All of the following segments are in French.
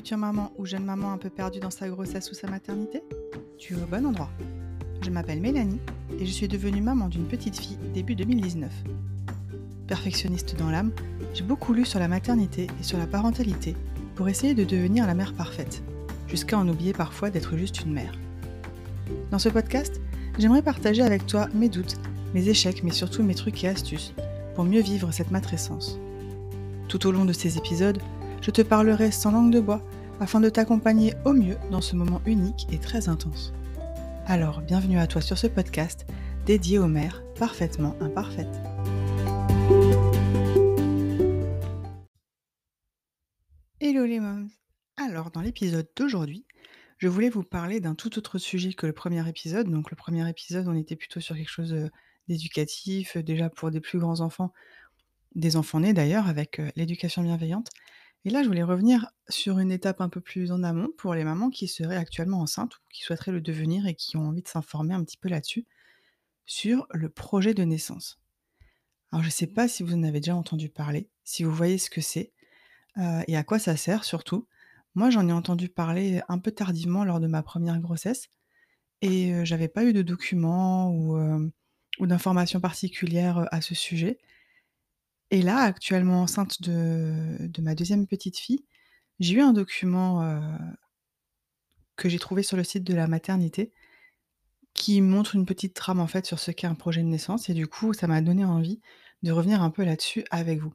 future maman ou jeune maman un peu perdue dans sa grossesse ou sa maternité Tu es au bon endroit. Je m'appelle Mélanie et je suis devenue maman d'une petite fille début 2019. Perfectionniste dans l'âme, j'ai beaucoup lu sur la maternité et sur la parentalité pour essayer de devenir la mère parfaite, jusqu'à en oublier parfois d'être juste une mère. Dans ce podcast, j'aimerais partager avec toi mes doutes, mes échecs, mais surtout mes trucs et astuces pour mieux vivre cette matrescence. Tout au long de ces épisodes, je te parlerai sans langue de bois afin de t'accompagner au mieux dans ce moment unique et très intense. Alors, bienvenue à toi sur ce podcast dédié aux mères parfaitement imparfaites. Hello les moms Alors, dans l'épisode d'aujourd'hui, je voulais vous parler d'un tout autre sujet que le premier épisode. Donc, le premier épisode, on était plutôt sur quelque chose euh, d'éducatif, euh, déjà pour des plus grands enfants, des enfants nés d'ailleurs, avec euh, l'éducation bienveillante. Et là, je voulais revenir sur une étape un peu plus en amont pour les mamans qui seraient actuellement enceintes ou qui souhaiteraient le devenir et qui ont envie de s'informer un petit peu là-dessus, sur le projet de naissance. Alors, je ne sais pas si vous en avez déjà entendu parler, si vous voyez ce que c'est euh, et à quoi ça sert surtout. Moi, j'en ai entendu parler un peu tardivement lors de ma première grossesse et euh, j'avais pas eu de documents ou, euh, ou d'informations particulières à ce sujet. Et là, actuellement enceinte de ma deuxième petite fille, j'ai eu un document, heu, que j'ai trouvé sur le site de la maternité, qui montre une petite trame, en fait, sur ce qu'est un projet de naissance et du coup, ça m'a donné envie de revenir un peu là-dessus avec vous.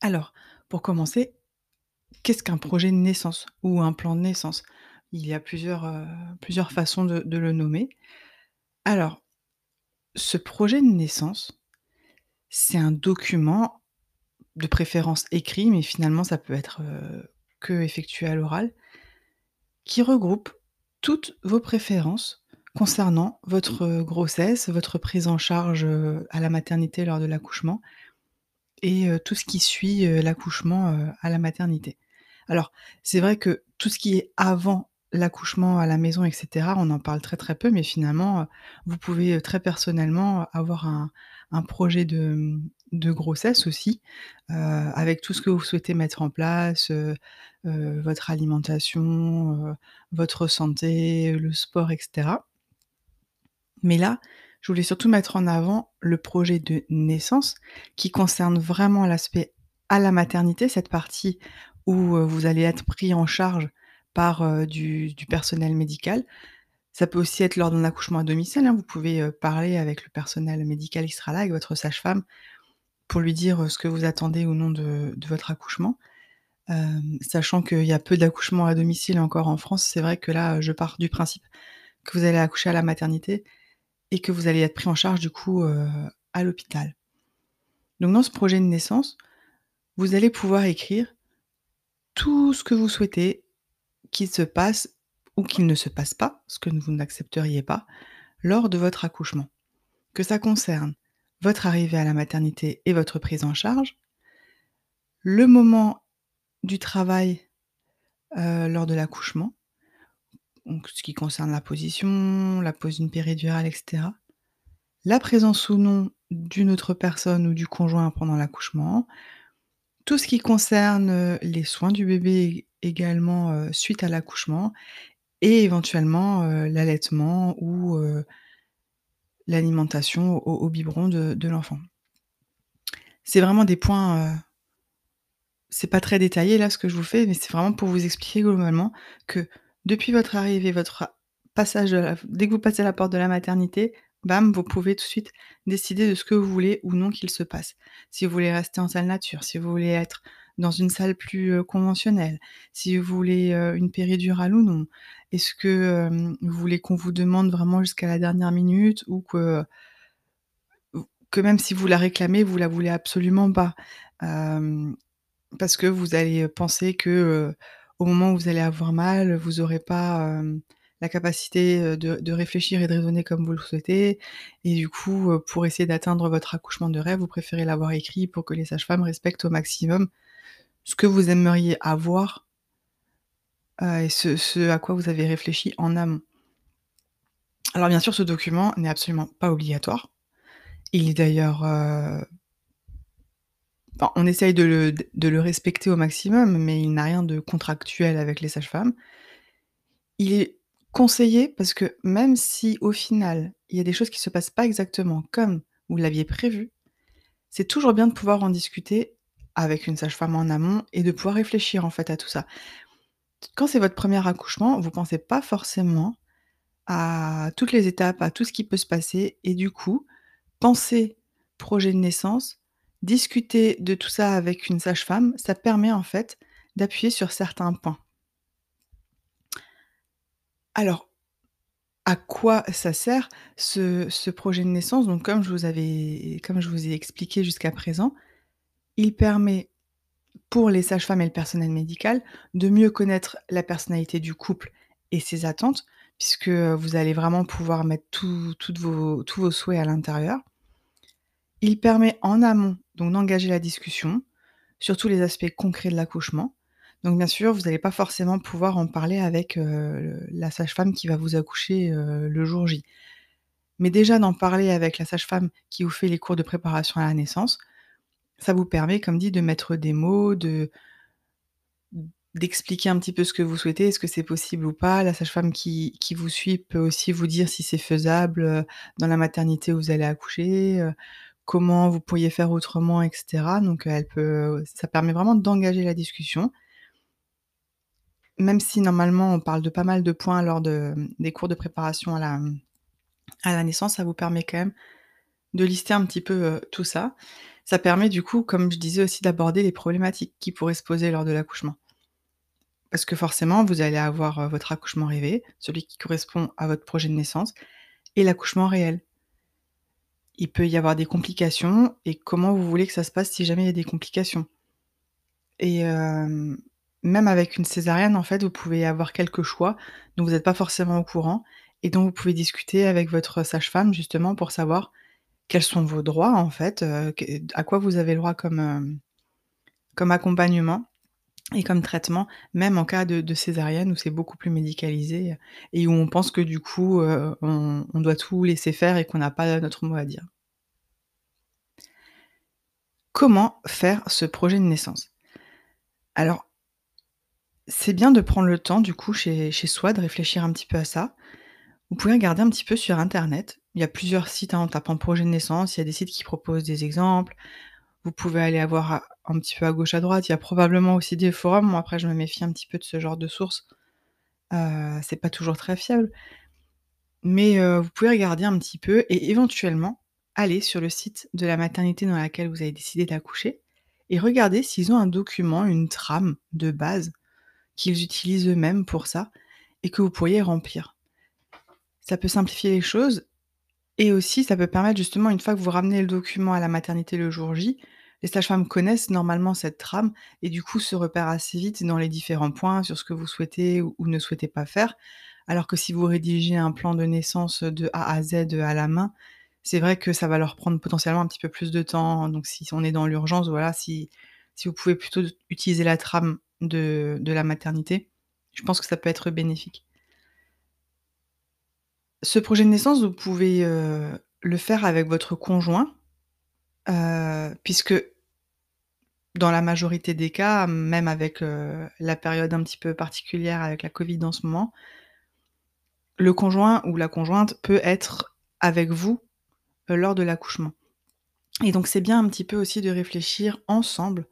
Alors, pour commencer, qu'est-ce qu'un projet de naissance ou un plan de naissance? Il y a plusieurs, heu, plusieurs façons de le nommer. Alors, ce projet de naissance c'est un document, de préférence écrit, mais finalement ça peut être, heu, que effectué à l'oral, qui regroupe toutes vos préférences concernant votre, grossesse, votre prise en charge, heu, à la maternité lors de l'accouchement et heu, tout ce qui suit, l'accouchement, à la maternité. Alors, c'est vrai que tout ce qui est avant l'accouchement à la maison et cetera, on en parle très, très peu, mais finalement, heu, vous pouvez, heu, très personnellement avoir un un projet de, mmh, de grossesse aussi, avec tout ce que vous souhaitez mettre en place, votre alimentation, votre santé, le sport et cetera. Mais là, je voulais surtout mettre en avant le projet de naissance qui concerne vraiment l'aspect à la maternité, cette partie où, vous allez être pris en charge heu, du personnel médical. Ça peut aussi être lors d'un accouchement à domicile, hein. Vous pouvez, heu, parler avec le personnel médical qui sera là, avec votre sage-femme, pour lui dire, heu, ce que vous attendez ou non de votre accouchement. Hem, sachant qu'il y a peu d'accouchements à domicile encore en France, c'est vrai que là, je pars du principe que vous allez accoucher à la maternité et que vous allez être pris en charge du coup, à l'hôpital. Donc dans ce projet de naissance, vous allez pouvoir écrire tout ce que vous souhaitez qu'il se passe ou qu'il ne se passe pas, ce que vous n'accepteriez pas, lors de votre accouchement. Que ça concerne votre arrivée à la maternité et votre prise en charge, le moment du travail, heu, lors de l'accouchement, ce qui concerne la position, la pose d'une péridurale et cetera. La présence ou non d'une autre personne ou du conjoint pendant l'accouchement. Tout ce qui concerne, les soins du bébé également, suite à l'accouchement et éventuellement, l'allaitement ou, l'alimentation au biberon de l'enfant. C'est vraiment des points, c'est pas très détaillé là ce que je vous fais, mais c'est vraiment pour vous expliquer globalement que depuis votre arrivée, votre passage de la dès que vous passez la porte de la maternité, bam, vous pouvez tout de suite décider de ce que vous voulez ou non qu'il se passe. Si vous voulez rester en salle nature, si vous voulez être dans une salle plus, conventionnelle, si vous voulez, une péridurale ou non. Est-ce que, vous voulez qu'on vous demande vraiment jusqu'à la dernière minute ou que même si vous la réclamez, vous la voulez absolument pas? Parce que vous allez, penser que, au moment où vous allez avoir mal, vous aurez pas, la capacité, de réfléchir et de raisonner comme vous le souhaitez et du coup, pour essayer d'atteindre votre accouchement de rêve, vous préférez l'avoir écrit pour que les sages-femmes respectent au maximum ce que vous aimeriez avoir, et ce à quoi vous avez réfléchi en amont. Alors bien sûr, ce document n'est absolument pas obligatoire. Il est d'ailleurs, on essaye de le de le respecter au maximum, mais il n'a rien de contractuel avec les sages-femmes. Il est conseillé parce que même si au final, il y a des choses qui se passent pas exactement comme vous l'aviez prévu, c'est toujours bien de pouvoir en discuter avec une sage-femme en amont et de pouvoir réfléchir en fait à tout ça. Quand c'est votre premier accouchement, vous pensez pas forcément à toutes les étapes, à tout ce qui peut se passer et du coup, penser projet de naissance, discuter de tout ça avec une sage-femme, ça permet en fait d'appuyer sur certains points. Alors, à quoi ça sert ce projet de naissance? Donc comme je vous avais ai expliqué jusqu'à présent, il permet pour les sages-femmes et le personnel médical de mieux connaître la personnalité du couple et ses attentes, puisque, vous allez vraiment pouvoir mettre tous vos souhaits à l'intérieur. Il permet en amont donc d'engager la discussion sur tous les aspects concrets de l'accouchement. Donc bien sûr, vous allez pas forcément pouvoir en parler avec, heu, la sage-femme qui va vous accoucher, heu, le jour J. Mais déjà d'en parler avec la sage-femme qui vous fait les cours de préparation à la naissance, ça vous permet, comme dit, de mettre des mots, de d'expliquer un petit peu ce que vous souhaitez, est-ce que c'est possible ou pas? La sage-femme qui vous suit peut aussi vous dire si c'est faisable, heu, dans la maternité où vous allez accoucher, comment vous pourriez faire autrement et cetera. Donc elle peut ça permet vraiment d'engager la discussion. Même si normalement on parle de pas mal de points lors de, des cours de préparation à la, naissance, ça vous permet quand même de lister un petit peu, heu, tout ça. Ça permet du coup, comme je disais aussi, d'aborder les problématiques qui pourraient se poser lors de l'accouchement. Parce que forcément, vous allez avoir, heu, votre accouchement rêvé, celui qui correspond à votre projet de naissance et l'accouchement réel. Il peut y avoir des complications et comment vous voulez que ça se passe si jamais il y a des complications? Et hem, même avec une césarienne, en fait, vous pouvez avoir quelques choix dont vous êtes pas forcément au courant et dont vous pouvez discuter avec votre sage-femme justement pour savoir quels sont vos droits en fait, que à quoi vous avez le droit comme, hem, comme accompagnement et comme traitement, même en cas de césarienne où c'est beaucoup plus médicalisé, et où on pense que du coup, heu, on on doit tout laisser faire et qu'on n'a pas notre mot à dire. Comment faire ce projet de naissance? Alors c'est bien de prendre le temps du coup chez soi de réfléchir un petit peu à ça. Vous pouvez regarder un petit peu sur internet. Il y a plusieurs sites, hein, en tapant projet de naissance, il y a des sites qui proposent des exemples. Vous pouvez aller avoir un petit peu à gauche, à droite. Il y a probablement aussi des forums. Moi après je me méfie un petit peu de ce genre de sources. Heu, c'est pas toujours très fiable. Mais, heu, vous pouvez regarder un petit peu et éventuellement aller sur le site de la maternité dans laquelle vous avez décidé d'accoucher et regarder s'ils ont un document, une trame de base qu'ils utilisent eux-mêmes pour ça et que vous pourriez remplir. Ça peut simplifier les choses et aussi ça peut permettre justement une fois que vous ramenez le document à la maternité le jour J, les sages-femmes connaissent normalement cette trame et du coup se repèrent assez vite dans les différents points sur ce que vous souhaitez ou ne souhaitez pas faire. Alors que si vous rédigez un plan de naissance de A à Z, à la main, c'est vrai que ça va leur prendre potentiellement un petit peu plus de temps. Donc si on est dans l'urgence, voilà, si si vous pouvez plutôt utiliser la trame de la maternité, je pense que ça peut être bénéfique. Ce projet de naissance, vous pouvez, heu, le faire avec votre conjoint, heu, puisque dans la majorité des cas, même avec, heu, la période un petit peu particulière avec la covid en ce moment le conjoint ou la conjointe peut être avec vous, lors de l'accouchement. Et donc c'est bien un petit peu aussi de réfléchir ensemble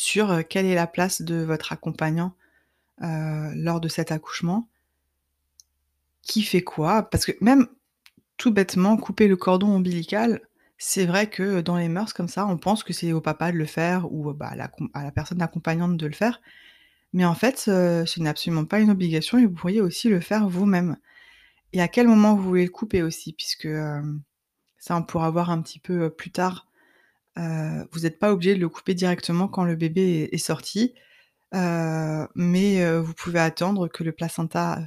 sur, heu, quelle est la place de votre accompagnant, heu, lors de cet accouchement? Qui fait quoi? Parce que même tout bêtement, couper le cordon ombilical, c'est vrai que dans les mœurs comme ça, on pense que c'est au papa de le faire ou, bah, à la personne accompagnante de le faire. Mais en fait, heu, ce n'est absolument pas une obligation et vous pourriez aussi le faire vous-même. Et à quel moment vous voulez le couper aussi? Puisque, ça on pourra voir un petit peu, plus tard. Heu, vous êtes pas obligé de le couper directement quand le bébé est sorti, heu, mais, heu, vous pouvez attendre que le placenta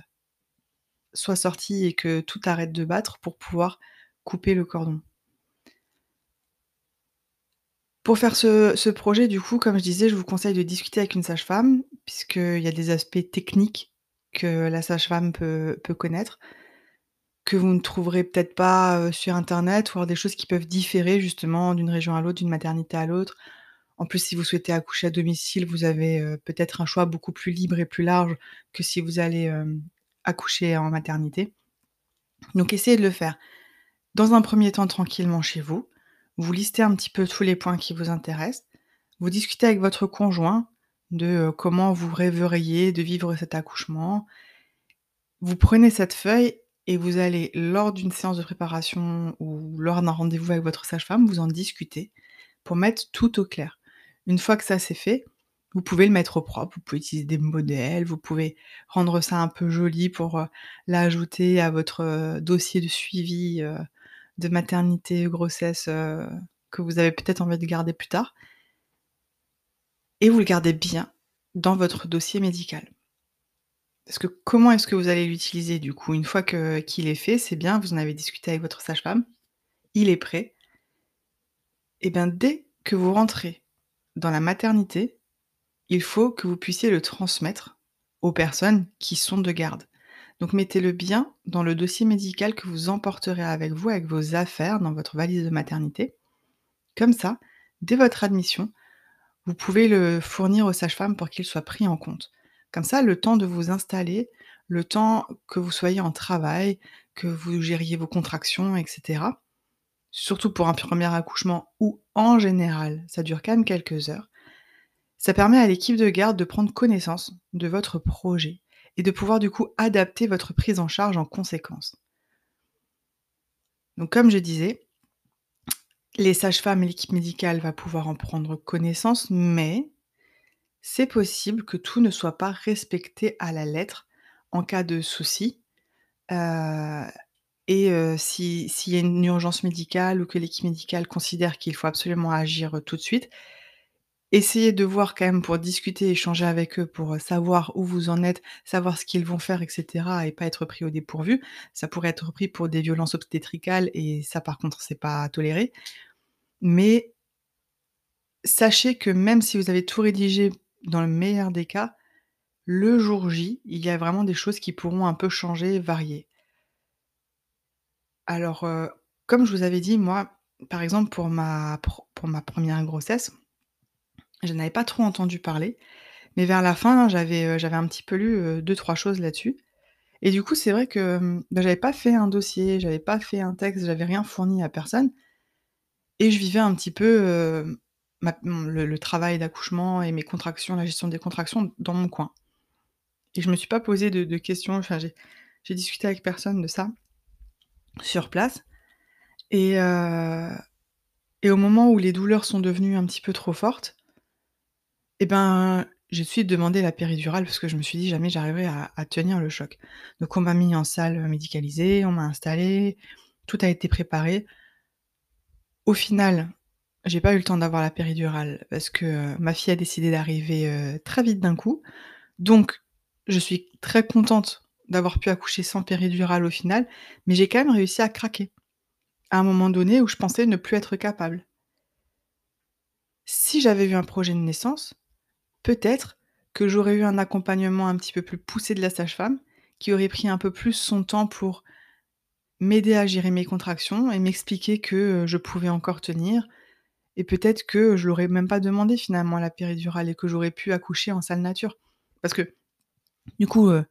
soit sorti et que tout arrête de battre pour pouvoir couper le cordon. Pour faire ce projet du coup, comme je disais, je vous conseille de discuter avec une sage-femme, puisqu'il y a des aspects techniques que la sage-femme peut connaître, que vous ne trouverez peut-être pas, sur internet, ou des choses qui peuvent différer justement d'une région à l'autre, d'une maternité à l'autre. En plus, si vous souhaitez accoucher à domicile, vous avez, peut-être un choix beaucoup plus libre et plus large que si vous allez, accoucher en maternité. Donc essayez de le faire dans un 1er temps tranquillement chez vous. Vous listez un petit peu tous les points qui vous intéressent. Vous discutez avec votre conjoint de, comment vous rêveriez de vivre cet accouchement. Vous prenez cette feuille et vous allez, lors d'une séance de préparation ou lors d'un rendez-vous avec votre sage-femme, vous en discutez pour mettre tout au clair. Une fois que ça c'est fait, vous pouvez le mettre au propre, vous pouvez utiliser des modèles, vous pouvez rendre ça un peu joli pour, heu, l'ajouter à votre, heu, dossier de suivi, heu, de maternité, grossesse, que vous avez peut-être envie de garder plus tard. Et vous le gardez bien dans votre dossier médical. Parce que comment est-ce que vous allez l'utiliser du coup? Une fois que qu'il est fait, c'est bien, vous en avez discuté avec votre sage-femme, il est prêt. Et ben, dès que vous rentrez dans la maternité, il faut que vous puissiez le transmettre aux personnes qui sont de garde. Donc mettez-le bien dans le dossier médical que vous emporterez avec vous, avec vos affaires dans votre valise de maternité. Comme ça, dès votre admission, vous pouvez le fournir aux sages-femmes pour qu'il soit pris en compte. Comme ça, le temps de vous installer, le temps que vous soyez en travail, que vous gériez vos contractions et cetera, surtout pour un 1er accouchement où en général, ça dure quand même quelques heures, ça permet à l'équipe de garde de prendre connaissance de votre projet et de pouvoir du coup adapter votre prise en charge en conséquence. Donc comme je disais, les sages-femmes et l'équipe médicale va pouvoir en prendre connaissance, mais c'est possible que tout ne soit pas respecté à la lettre en cas de souci. Heu et si s'il y a une urgence médicale ou que l'équipe médicale considère qu'il faut absolument agir, heu, tout de suite, essayez de voir quand même pour discuter, échanger avec eux pour, heu, savoir où vous en êtes, savoir ce qu'ils vont faire et cetera et pas être pris au dépourvu. Ça pourrait être pris pour des violences obstétricales et ça par contre c'est pas toléré. Mais sachez que même si vous avez tout rédigé dans le meilleur des cas, le jour J, il y a vraiment des choses qui pourront un peu changer, varier. Alors, heu, comme je vous avais dit, moi, par exemple, pour ma pour ma 1re grossesse, je n'avais pas trop entendu parler, mais vers la fin, j'avais, j'avais un petit peu lu, heu, 2-3 choses là-dessus et du coup, c'est vrai que, bah, j'avais pas fait un dossier, j'avais pas fait un texte, j'avais rien fourni à personne et je vivais un petit peu, le travail d'accouchement et mes contractions, la gestion des contractions dans mon coin et je me suis pas posé de questions, enfin, j'ai discuté avec personne de ça sur place et heu et au moment où les douleurs sont devenues un petit peu trop fortes et ben, j'ai tout de suite demandé la péridurale parce que je me suis dit: «Jamais j'arriverai à à tenir le choc». Donc on m'a mis en salle, médicalisée, on m'a installée, tout a été préparé. Au final, j'ai pas eu le temps d'avoir la péridurale parce que, heu, ma fille a décidé d'arriver, heu, très vite d'un coup. Donc je suis très contente d'avoir pu accoucher sans péridurale au final, mais j'ai quand même réussi à craquer, à un moment donné où je pensais ne plus être capable. Si j'avais eu un projet de naissance, peut-être que j'aurais eu un accompagnement un petit peu plus poussé de la sage-femme, qui aurait pris un peu plus son temps pour m'aider à gérer mes contractions et m'expliquer que, heu, je pouvais encore tenir et peut-être que je l'aurais même pas demandé finalement la péridurale et que j'aurais pu accoucher en salle nature. Parce que du coup, heu,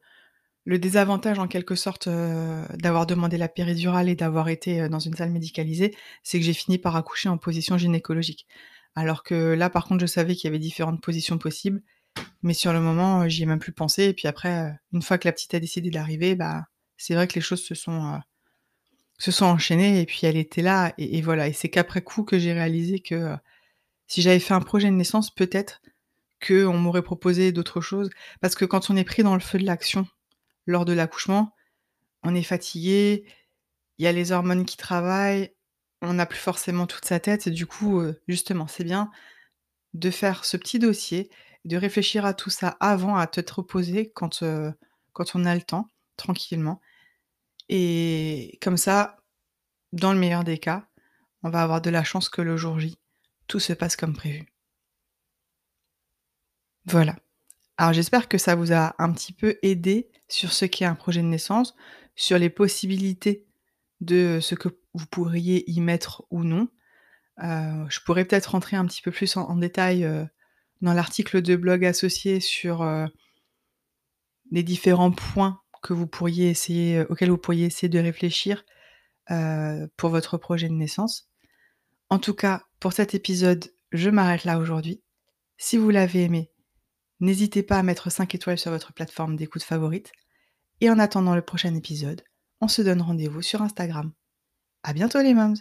le désavantage en quelque sorte, heu, d'avoir demandé la péridurale et d'avoir été, heu, dans une salle médicalisée, c'est que j'ai fini par accoucher en position gynécologique. Alors que là, par contre, je savais qu'il y avait différentes positions possibles, mais sur le moment, j'y ai même plus pensé et puis après, une fois que la petite a décidé d'arriver, bah, c'est vrai que les choses se sont, se sont enchaînées et puis elle était là et voilà. Et c'est qu'après coup que j'ai réalisé que, heu, si j'avais fait un projet de naissance, peut-être qu'on m'aurait proposé d'autres choses. Parce que quand on est pris dans le feu de l'action, lors de l'accouchement, on est fatigué, il y a les hormones qui travaillent, on n'a plus forcément toute sa tête. Du coup, heu, justement, c'est bien de faire ce petit dossier, de réfléchir à tout ça avant, à te reposer quand, heu, quand on a le temps, tranquillement et comme ça, dans le meilleur des cas, on va avoir de la chance que le jour J, tout se passe comme prévu. Voilà. Alors j'espère que ça vous a un petit peu aidé sur ce qu'est un projet de naissance, sur les possibilités de ce que vous pourriez y mettre ou non. Heu, je pourrais peut-être rentrer un petit peu plus en détail, heu, dans l'article de blog associé sur, heu les différents points que vous pourriez essayer, heu, auxquels vous pourriez essayer de réfléchir, heu, pour votre projet de naissance. En tout cas, pour cet épisode, je m'arrête là aujourd'hui. Si vous l'avez aimé, n'hésitez pas à mettre 5 étoiles sur votre plateforme d'écoute favorite et en attendant le prochain épisode, on se donne rendez-vous sur Instagram. À bientôt les mômes!